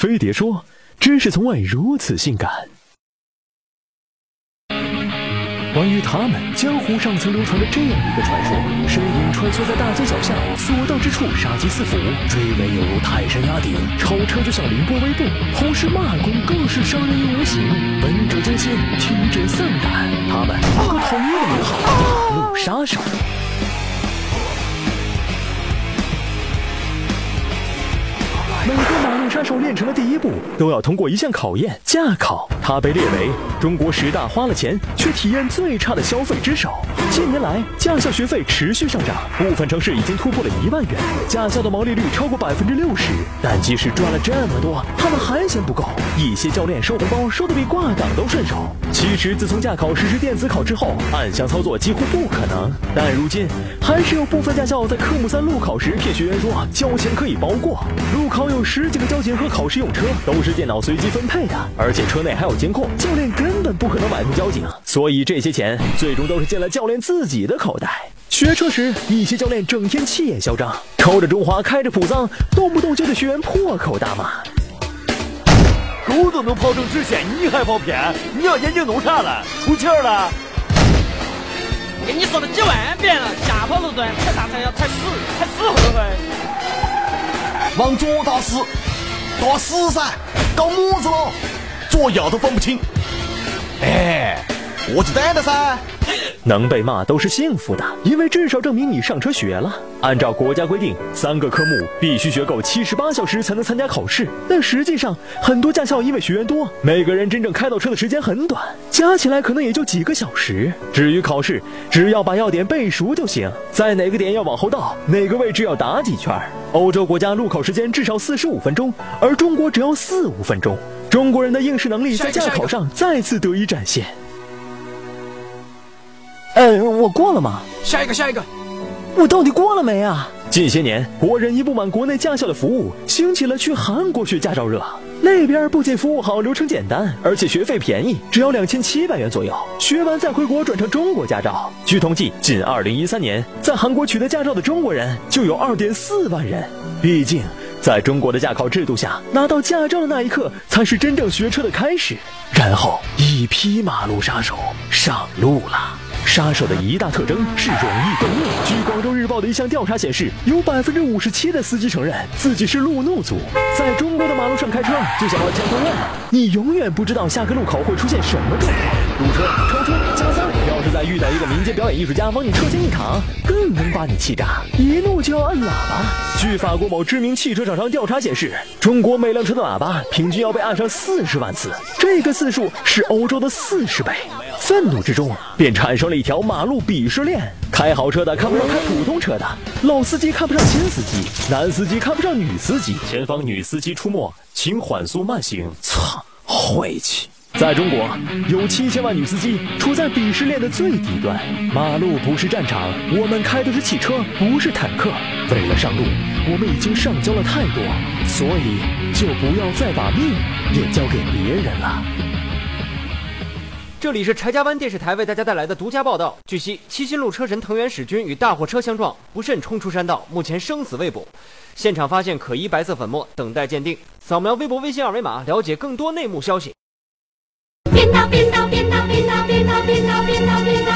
飞碟说：“知识从未如此性感。”关于他们，江湖上曾流传着这样一个传说：身影穿梭在大街小巷，所到之处杀机四伏，追尾犹如泰山压顶，超车就像凌波微步，同时骂功更是伤人于无形，闻者惊心，听者丧胆。他们有个统一的名号——马路杀手。杀手练成的第一步，都要通过一项考验——驾考。它被列为中国十大花了钱却体验最差的消费之首。近年来，驾校学费持续上涨，部分城市已经突破了一万元，驾校的毛利率超过百分之六十。但即使赚了这么多，他们还嫌不够。一些教练收红包收的比挂档都顺手。其实，自从驾考实施电子考之后，暗箱操作几乎不可能。但如今，还是有部分驾校在科目三路考时骗学员说交钱可以包过。路考有十几个交警和考试用车，都是电脑随机分配的，而且车内还有监控，教练根本不可能买通交警，所以这些钱最终都是进了教练自己的口袋。学车时，一些教练整天气焰嚣张，抽着中华，开着普桑，动不动就对学员破口大骂。狗都能跑成直线，你还跑偏？你要眼睛弄啥了？出气儿了？跟你说了几万遍了，下坡路段踩刹车要踩死，踩死会不会？往左打死，打死噻，搞么子了？左右都分不清。哎，我就逮的噻。能被骂都是幸福的，因为至少证明你上车学了。按照国家规定，三个科目必须学够七十八小时才能参加考试。但实际上，很多驾校因为学员多，每个人真正开到车的时间很短，加起来可能也就几个小时。至于考试，只要把要点背熟就行，在哪个点要往后倒，哪个位置要打几圈。欧洲国家路考时间至少四十五分钟，而中国只要四五分钟。中国人的应试能力在驾考上再次得以展现。嗯，我过了吗？下一个，下一个，我到底过了没啊？近些年，国人一不满国内驾校的服务，兴起了去韩国学驾照热。那边不仅服务好、流程简单，而且学费便宜，只要两千七百元左右。学完再回国转成中国驾照。据统计，仅二零一三年，在韩国取得驾照的中国人就有二点四万人。毕竟，在中国的驾考制度下，拿到驾照的那一刻才是真正学车的开始。然后，一批马路杀手上路了。杀手的一大特征是容易动怒。据广州日报的一项调查显示，有百分之五十七的司机承认自己是路怒族。在中国的马路上开车，就像玩交通案，你永远不知道下个路口会出现什么状况。堵车、超车、加塞，要是再遇到一个民间表演艺术家往你车前一躺，更能把你气炸，一怒就要按喇叭。据法国某知名汽车厂商调查显示，中国每辆车的喇叭平均要被按上四十万次，这个次数是欧洲的四十倍。愤怒之中，便产生了一条马路鄙视链。开豪车的看不上开普通车的，老司机看不上新司机，男司机看不上女司机。前方女司机出没，请缓速慢行。操，晦气！在中国，有七千万女司机处在鄙视链的最底端。马路不是战场，我们开的是汽车，不是坦克。为了上路，我们已经上交了太多，所以就不要再把命也交给别人了。这里是柴家湾电视台为大家带来的独家报道。据悉，七星路车神藤原史君与大货车相撞，不慎冲出山道，目前生死未卜。现场发现可疑白色粉末，等待鉴定。扫描微博、微信二维码，了解更多内幕消息。编导编导编导编导编导编导编导编导。